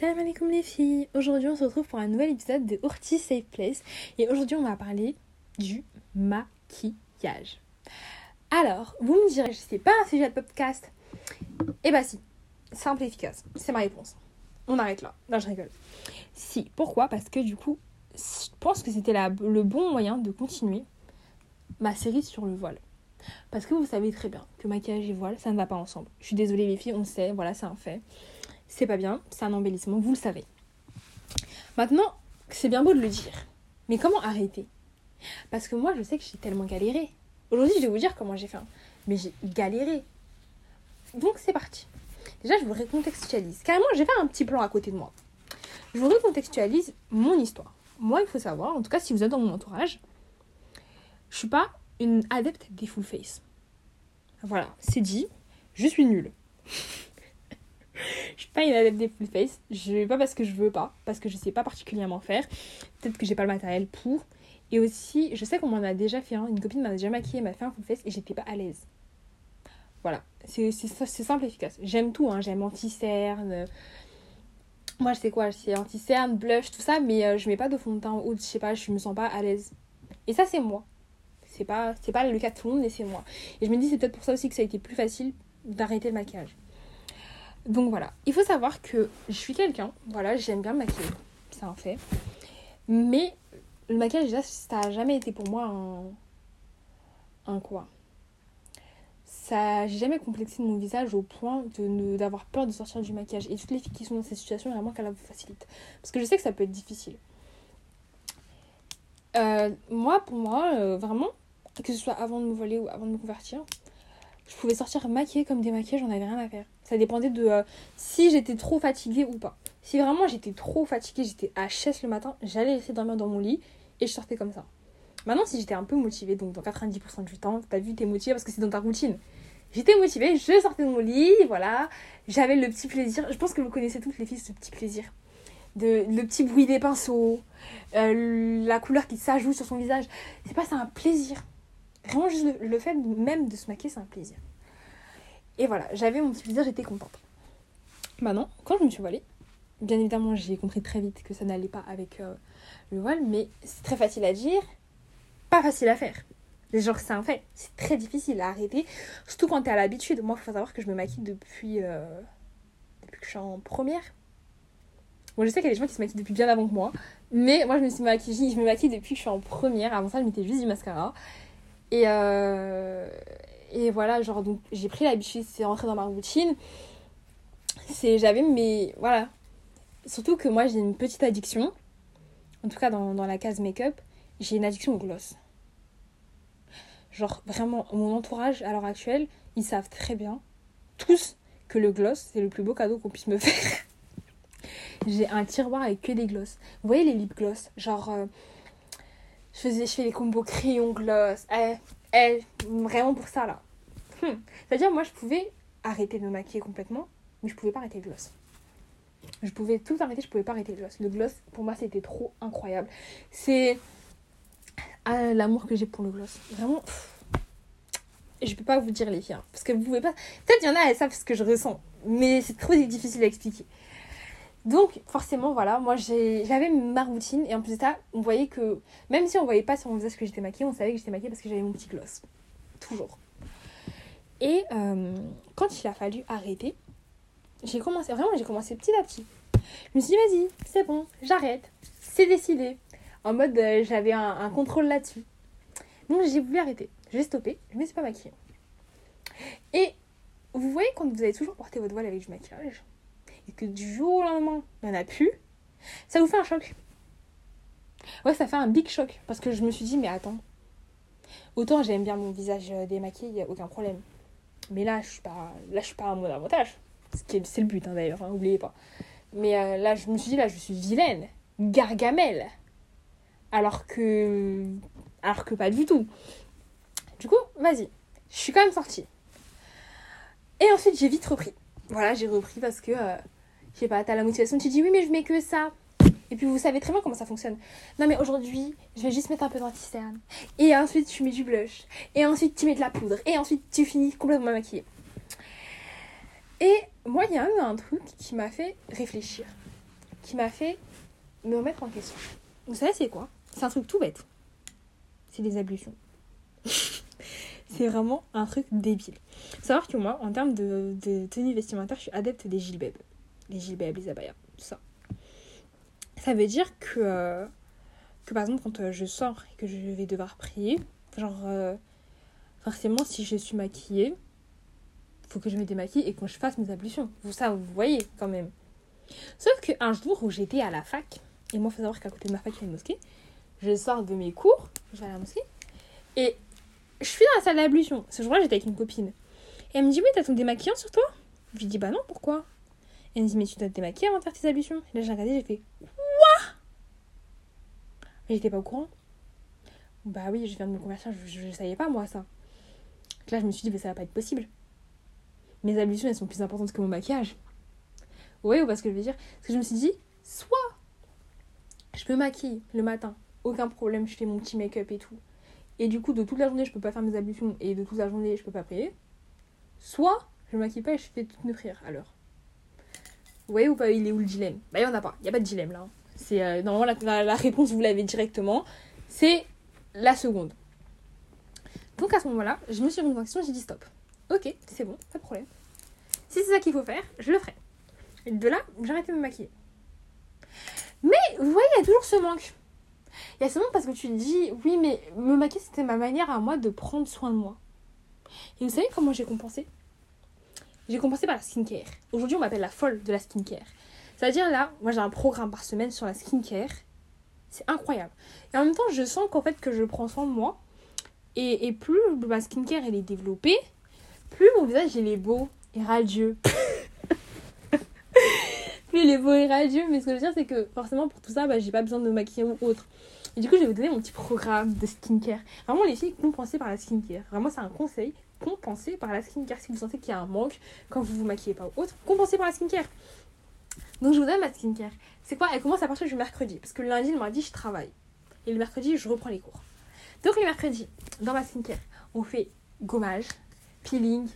Salam alaikum les filles Aujourd'hui on se retrouve pour un nouvel épisode de Urti Safe Place et aujourd'hui on va parler du maquillage. Alors, vous me direz, sais pas un sujet de podcast Eh bah si, simple et efficace, c'est ma réponse. On arrête là, non je rigole. Si, pourquoi? Parce que du coup, je pense que c'était le bon moyen de continuer ma série sur le voile. Parce que vous savez très bien que maquillage et voile, ça ne va pas ensemble. Je suis désolée les filles, on sait, voilà, c'est un fait c'est pas bien, c'est un embellissement, vous le savez. Maintenant, c'est bien beau de le dire, mais comment arrêter? Parce que moi, je sais que j'ai tellement galéré. Aujourd'hui, je vais vous dire comment j'ai fait, mais j'ai galéré. Donc, c'est parti. Déjà, je vous recontextualise. Carrément, j'ai fait un petit plan à côté de moi. Je vous recontextualise mon histoire. Moi, il faut savoir, en tout cas, si vous êtes dans mon entourage, je suis pas une adepte des full face. Voilà, c'est dit, je suis nulle. Je suis pas une adepte des full face. Je pas parce que je veux pas, parce que je sais pas particulièrement faire. Peut-être que j'ai pas le matériel pour. Et aussi, je sais qu'on m'en a déjà fait un. Une copine m'a déjà maquillé, m'a fait un full face et j'étais pas à l'aise. Voilà, c'est simple et efficace. J'aime tout, hein. j'aime anti-cerne. Moi, je sais quoi, c'est anti-cerne, blush, tout ça, mais euh, je mets pas de fond de teint ou je sais pas, je me sens pas à l'aise. Et ça, c'est moi. C'est pas, pas le cas de tout le monde, mais c'est moi. Et je me dis, c'est peut-être pour ça aussi que ça a été plus facile d'arrêter le maquillage. Donc voilà, il faut savoir que je suis quelqu'un, voilà, j'aime bien me maquiller, c'est un fait. Mais le maquillage, déjà, ça n'a jamais été pour moi un. un quoi ça j'ai jamais complexé mon visage au point d'avoir peur de sortir du maquillage et toutes les filles qui sont dans cette situation vraiment qu'elle vous facilite parce que je sais que ça peut être difficile euh, moi pour moi euh, vraiment que ce soit avant de me voler ou avant de me convertir je pouvais sortir maquillée comme des maquillages j'en avais rien à faire ça dépendait de euh, si j'étais trop fatiguée ou pas. Si vraiment j'étais trop fatiguée, j'étais HS le matin, j'allais essayer de dormir dans mon lit et je sortais comme ça. Maintenant, si j'étais un peu motivée, donc dans 90% du temps, t'as vu, t'es motivée parce que c'est dans ta routine. J'étais motivée, je sortais de mon lit, voilà. J'avais le petit plaisir. Je pense que vous connaissez toutes les filles ce petit plaisir. De, le petit bruit des pinceaux, euh, la couleur qui s'ajoute sur son visage. C'est pas, c'est un plaisir. Vraiment, juste le fait même de se maquiller, c'est un plaisir. Et voilà, j'avais mon petit plaisir, j'étais contente. Maintenant, quand je me suis voilée, bien évidemment, j'ai compris très vite que ça n'allait pas avec euh, le voile, mais c'est très facile à dire, pas facile à faire. Genre, c'est un fait, c'est très difficile à arrêter, surtout quand t'es à l'habitude. Moi, il faut savoir que je me maquille depuis, euh, depuis que je suis en première. Bon, je sais qu'il y a des gens qui se maquillent depuis bien avant que moi, mais moi, je me suis maquillée, je me maquille depuis que je suis en première. Avant ça, je mettais juste du mascara. Et, euh, et voilà, genre, donc j'ai pris l'habitude, c'est rentré dans ma routine. C'est, j'avais mes. Voilà. Surtout que moi, j'ai une petite addiction. En tout cas, dans, dans la case make-up, j'ai une addiction au gloss. Genre, vraiment, mon entourage à l'heure actuelle, ils savent très bien, tous, que le gloss, c'est le plus beau cadeau qu'on puisse me faire. j'ai un tiroir avec que des gloss. Vous voyez les lip gloss Genre, euh, je, faisais, je fais les combos crayon gloss. Eh, elle, vraiment pour ça là. Hmm. C'est-à-dire, moi je pouvais arrêter de me maquiller complètement, mais je pouvais pas arrêter le gloss. Je pouvais tout arrêter, je pouvais pas arrêter le gloss. Le gloss, pour moi, c'était trop incroyable. C'est ah, l'amour que j'ai pour le gloss. Vraiment. Je peux pas vous dire les filles. Hein, parce que vous pouvez pas. Peut-être il y en a, elles savent ce que je ressens. Mais c'est trop difficile à expliquer. Donc, forcément, voilà, moi j'avais ma routine. Et en plus de ça, on voyait que. Même si on voyait pas sur mon visage que j'étais maquillée, on savait que j'étais maquillée parce que j'avais mon petit gloss. Toujours. Et euh, quand il a fallu arrêter, j'ai commencé, vraiment, j'ai commencé petit à petit. Je me suis dit, vas-y, c'est bon, j'arrête. C'est décidé. En mode, euh, j'avais un, contrôle là-dessus. Donc j'ai voulu arrêter. J'ai stoppé, je me suis pas maquillée. Et vous voyez, quand vous avez toujours porté votre voile avec du maquillage, et que du jour au lendemain, il n'y en a plus, ça vous fait un choc. Ouais, ça fait un big choc. Parce que je me suis dit, mais attends. Autant j'aime bien mon visage euh, démaquillé, il n'y a aucun problème. Mais là, je suis pas, là, je suis pas un mode avantage. C'est le but, hein, d'ailleurs, hein, oubliez pas. Mais euh, là, je me suis dit, là, je suis vilaine. Gargamelle. Alors que. Alors que pas du tout. Du coup, vas-y. Je suis quand même sortie. Et ensuite, j'ai vite repris. Voilà, j'ai repris parce que. Euh, je sais pas, t'as la motivation, tu dis oui, mais je mets que ça. Et puis vous savez très bien comment ça fonctionne. Non mais aujourd'hui, je vais juste mettre un peu d'anti-cerne. Et ensuite tu mets du blush. Et ensuite tu mets de la poudre. Et ensuite tu finis complètement maquillée. Et moi, il y a un, truc qui m'a fait réfléchir. qui m'a fait me remettre en question. Vous savez, c'est quoi? C'est un truc tout bête. C'est des ablutions. c'est vraiment un truc débile. Savoir que moi, en termes de, tenue vestimentaire, je suis adepte des gilbeb. Les gilbeb, les tout ça. Ça veut dire que, euh, que par exemple, quand euh, je sors et que je vais devoir prier, genre, euh, forcément, si je suis maquillée, faut que je me démaquille et que je fasse mes ablutions. Vous, ça, vous voyez quand même. Sauf qu'un jour où j'étais à la fac, et moi, il faut savoir qu'à côté de ma fac, il y a une mosquée, je sors de mes cours, je vais à la mosquée, et je suis dans la salle d'ablution. Ce jour-là, j'étais avec une copine. Et elle me dit, oui, t'as ton démaquillant sur toi? Je lui dis, bah non, pourquoi? Elle me dit, mais tu dois te démaquiller avant de faire tes ablutions. Et là, j'ai regardé, j'ai fait, quoi? J'étais pas au courant. Bah oui, je viens de me convertir, je, ne savais pas, moi, ça. Donc là, je me suis dit, bah ça va pas être possible. Mes ablutions, elles sont plus importantes que mon maquillage. Oui, ou parce que je veux dire Parce que je me suis dit, soit je me maquille le matin, aucun problème, je fais mon petit make-up et tout. Et du coup, de toute la journée, je peux pas faire mes ablutions et de toute la journée, je peux pas prier. Soit je me maquille pas et je fais toutes mes prières à l'heure. Vous voyez ou pas, il est où le dilemme? Bah, il y en a pas, il y a pas de dilemme là. Hein. C'est euh, normalement la, réponse, vous l'avez directement. C'est la seconde. Donc à ce moment-là, je me suis remise en question, j'ai dit stop. Ok, c'est bon, pas de problème. Si c'est ça qu'il faut faire, je le ferai. Et de là, arrêté de me maquiller. Mais vous voyez, il y a toujours ce manque. Il y a ce manque parce que tu dis, oui, mais me maquiller, c'était ma manière à moi de prendre soin de moi. Et vous savez comment j'ai compensé? J'ai compensé par la skincare. Aujourd'hui, on m'appelle la folle de la skincare. C'est-à-dire là, moi j'ai un programme par semaine sur la skincare. C'est incroyable. Et en même temps, je sens qu'en fait que je prends soin de moi. Et, et plus ma skincare elle est développée, plus mon visage il est beau et radieux. plus les beaux et radieux. Mais ce que je veux dire, c'est que forcément, pour tout ça, bah, j'ai pas besoin de maquiller ou autre. Et du coup, je vais vous donner mon petit programme de skincare. Vraiment, les filles, compensez par la skincare. Vraiment, c'est un conseil. Compensez par la skincare. Si vous sentez qu'il y a un manque quand vous vous maquillez pas ou autre, compensez par la skincare. Donc, je vous donne ma skincare. C'est quoi? Elle commence à partir du mercredi. Parce que le lundi, le mardi, je travaille. Et le mercredi, je reprends les cours. Donc, le mercredi, dans ma skincare, on fait gommage, peeling.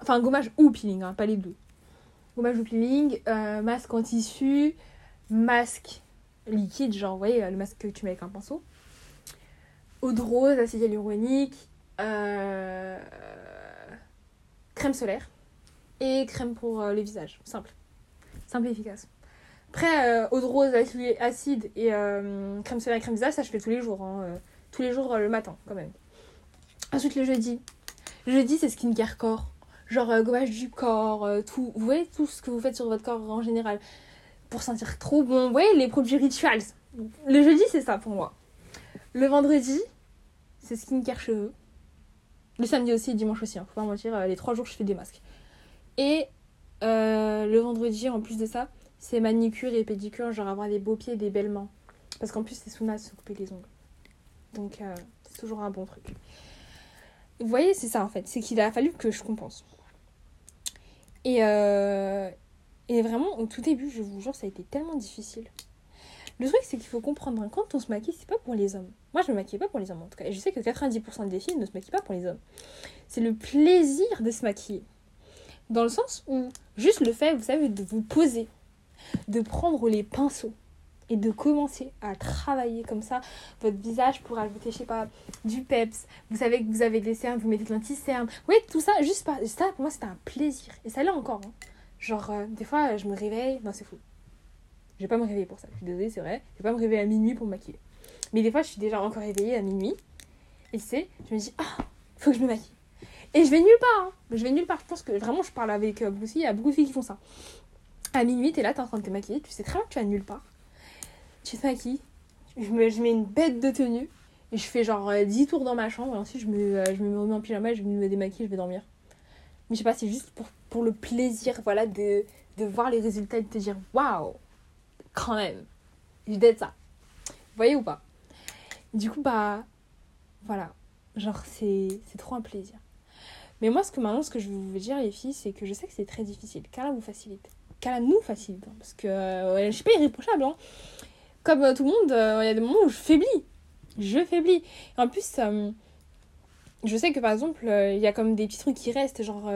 Enfin, gommage ou peeling, hein, pas les deux gommage ou peeling, euh, masque en tissu, masque liquide, genre, vous voyez, le masque que tu mets avec un pinceau, eau de rose, acide hyaluronique, euh, crème solaire et crème pour euh, le visage. Simple. Simple et efficace. Après, eau de rose, acide et crème solaire et crème visage, ça je fais tous les jours. Hein, tous les jours le matin, quand même. Ensuite, le jeudi. Le jeudi, c'est skincare corps genre euh, gommage du corps, euh, tout, vous voyez tout ce que vous faites sur votre corps en général pour sentir trop bon. Vous voyez les produits rituals. Le jeudi, c'est ça pour moi. Le vendredi, c'est skincare cheveux. Le samedi aussi, dimanche aussi, hein, faut pas mentir, euh, les trois jours je fais des masques. Et le vendredi, en plus de ça, c'est manicure et pédicure, genre avoir des beaux pieds, des belles mains. Parce qu'en plus, c'est de se couper les ongles. Donc, c'est toujours un bon truc. Vous voyez, c'est ça en fait. C'est qu'il a fallu que je compense. Et, euh, et vraiment, au tout début, je vous jure, ça a été tellement difficile. Le truc, c'est qu'il faut comprendre, hein, quand on se maquille, c'est pas pour les hommes. Moi, je me maquille pas pour les hommes, en tout cas. Et je sais que 90% des filles ne se maquillent pas pour les hommes. C'est le plaisir de se maquiller. Dans le sens où, juste le fait, vous savez, de vous poser, de prendre les pinceaux, et de commencer à travailler comme ça votre visage pour ajouter, je sais pas, du peps. Vous savez que vous avez des cernes, vous mettez de l'anti-cerne. Oui, tout ça, juste pas. Ça, pour moi, c'était un plaisir. Et ça l'est encore. Hein. Genre, euh, des fois, je me réveille. Non, c'est fou. Je vais pas me réveiller pour ça. Je suis désolée, c'est vrai. Je vais pas me réveiller à minuit pour me maquiller. Mais des fois, je suis déjà encore réveillée à minuit. Et c'est, je me dis, ah, faut que je me maquille. Et je vais nulle part. Hein. Je vais nulle part. Je pense que vraiment, je parle avec euh, beaucoup Il y a beaucoup de filles qui font ça. À minuit, t'es là, t'es en train de te maquiller. Tu sais très bien que tu vas nulle part tu à qui je, me, je mets une bête de tenue et je fais genre 10 euh, tours dans ma chambre et ensuite je me, je me remets en pyjama, je me démaquille, je vais dormir. Mais je sais pas, c'est juste pour, pour le plaisir voilà, de, de voir les résultats et de te dire waouh, quand même, je d'être ça. Vous voyez ou pas? Du coup, bah voilà, genre c'est trop un plaisir. Mais moi, ce que maintenant, ce que je veux dire, les filles, c'est que je sais que c'est très difficile. Qu'elle vous facilite. Qu'elle nous facilite. Hein, parce que euh, je suis pas irréprochable. Hein comme euh, tout le monde, euh, il y a des moments où je faiblis. Je faiblis. en plus, je sais que par exemple, il y a comme des petits trucs qui restent, genre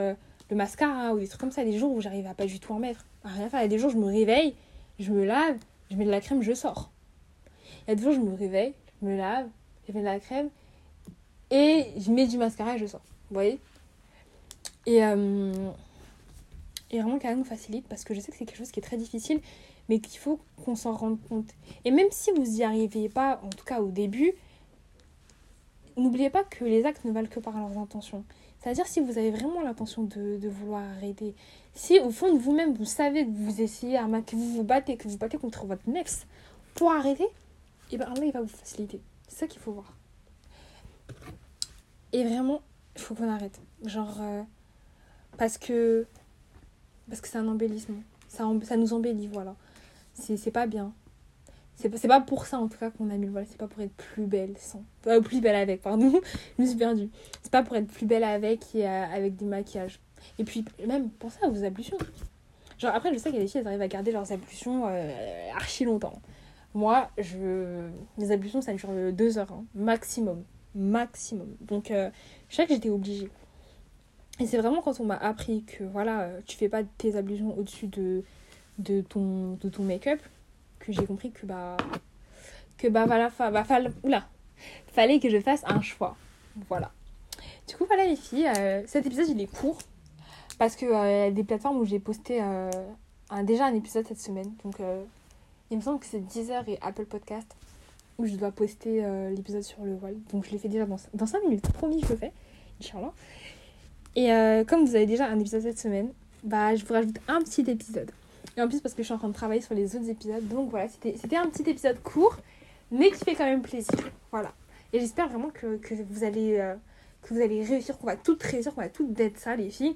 le mascara ou des trucs comme ça, des jours où j'arrive à pas du tout en mettre. À rien faire. Il y a des jours où je me réveille, je me lave, je mets de la crème, je sors. Il y a des jours, je me réveille, je me lave, je mets de la crème et je mets du mascara et je sors. Vous voyez? Et, euh, et vraiment, qu'elle nous facilite parce que je sais que c'est quelque chose qui est très difficile, mais qu'il faut qu'on s'en rende compte. Et même si vous n'y arrivez pas, en tout cas au début, n'oubliez pas que les actes ne valent que par leurs intentions. C'est-à-dire si vous avez vraiment l'intention de, vouloir arrêter, si au fond de vous-même vous savez que vous essayez, que vous vous battez, que vous battez contre votre nefs pour arrêter, et eh bien Allah il va vous faciliter. C'est ça qu'il faut voir. Et vraiment, il faut qu'on arrête. Genre, euh, parce que parce que c'est un embellissement. Ça, ça nous embellit, voilà. C'est pas bien. C'est pas pour ça en tout cas qu'on a mis le voile, c'est pas pour être plus belle sans. Pas plus belle avec, pardon, je me suis perdue. C'est pas pour être plus belle avec et euh, avec du maquillage. Et puis même pensez à vos ablutions. Genre après je sais qu'il y a des filles elles arrivent à garder leurs ablutions euh, archi longtemps. Moi, je mes ablutions ça dure deux heures hein, maximum, maximum. Donc euh, je sais que j'étais obligée. Et c'est vraiment quand on m'a appris que voilà, tu fais pas tes ablutions au-dessus de, de ton, de ton make-up que j'ai compris que bah que bah voilà fa, bah, fallait que je fasse un choix. Voilà. Du coup voilà les filles euh, cet épisode il est court parce que euh, des plateformes où j'ai posté euh, un, déjà un épisode cette semaine. Donc il me semble que c'est Deezer et Apple Podcast où je dois poster l'épisode sur le voile. Donc je l'ai fait déjà dans, dans 5 minutes. Promis je le fais. Inch'Allah. Et comme vous avez déjà un épisode cette semaine bah je vous rajoute un petit épisode et en plus, parce que je suis en train de travailler sur les autres épisodes. Donc voilà, c'était un petit épisode court, mais qui fait quand même plaisir. Voilà. Et j'espère vraiment que, vous allez, euh, que vous allez réussir, qu'on va toutes réussir, qu'on va toutes d'être ça, les filles.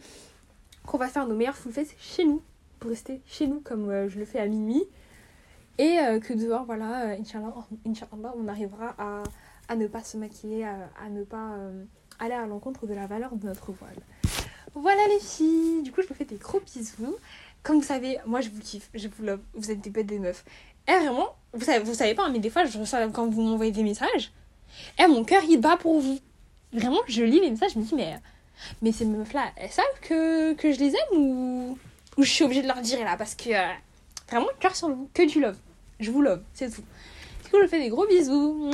Qu'on va faire nos meilleurs full face chez nous. Pour rester chez nous comme euh, je le fais à minuit. Et euh, que dehors, voilà, Inch'Allah, on arrivera à, à, ne pas se maquiller, à, à ne pas aller à l'encontre de la valeur de notre voile. Voilà les filles, du coup je vous fais des gros bisous. Comme vous savez, moi je vous kiffe, je vous love, vous êtes des bêtes des meufs. Et vraiment, vous savez, vous savez pas, mais des fois je reçois quand vous m'envoyez des messages, et mon cœur il bat pour vous. Vraiment, je lis les messages, je me dis, mais, mais ces meufs-là, elles savent que, que je les aime ou, ou je suis obligée de leur dire là Parce que euh, vraiment, cœur sur vous, que du love. Je vous love, c'est tout. Du coup, je fais des gros bisous.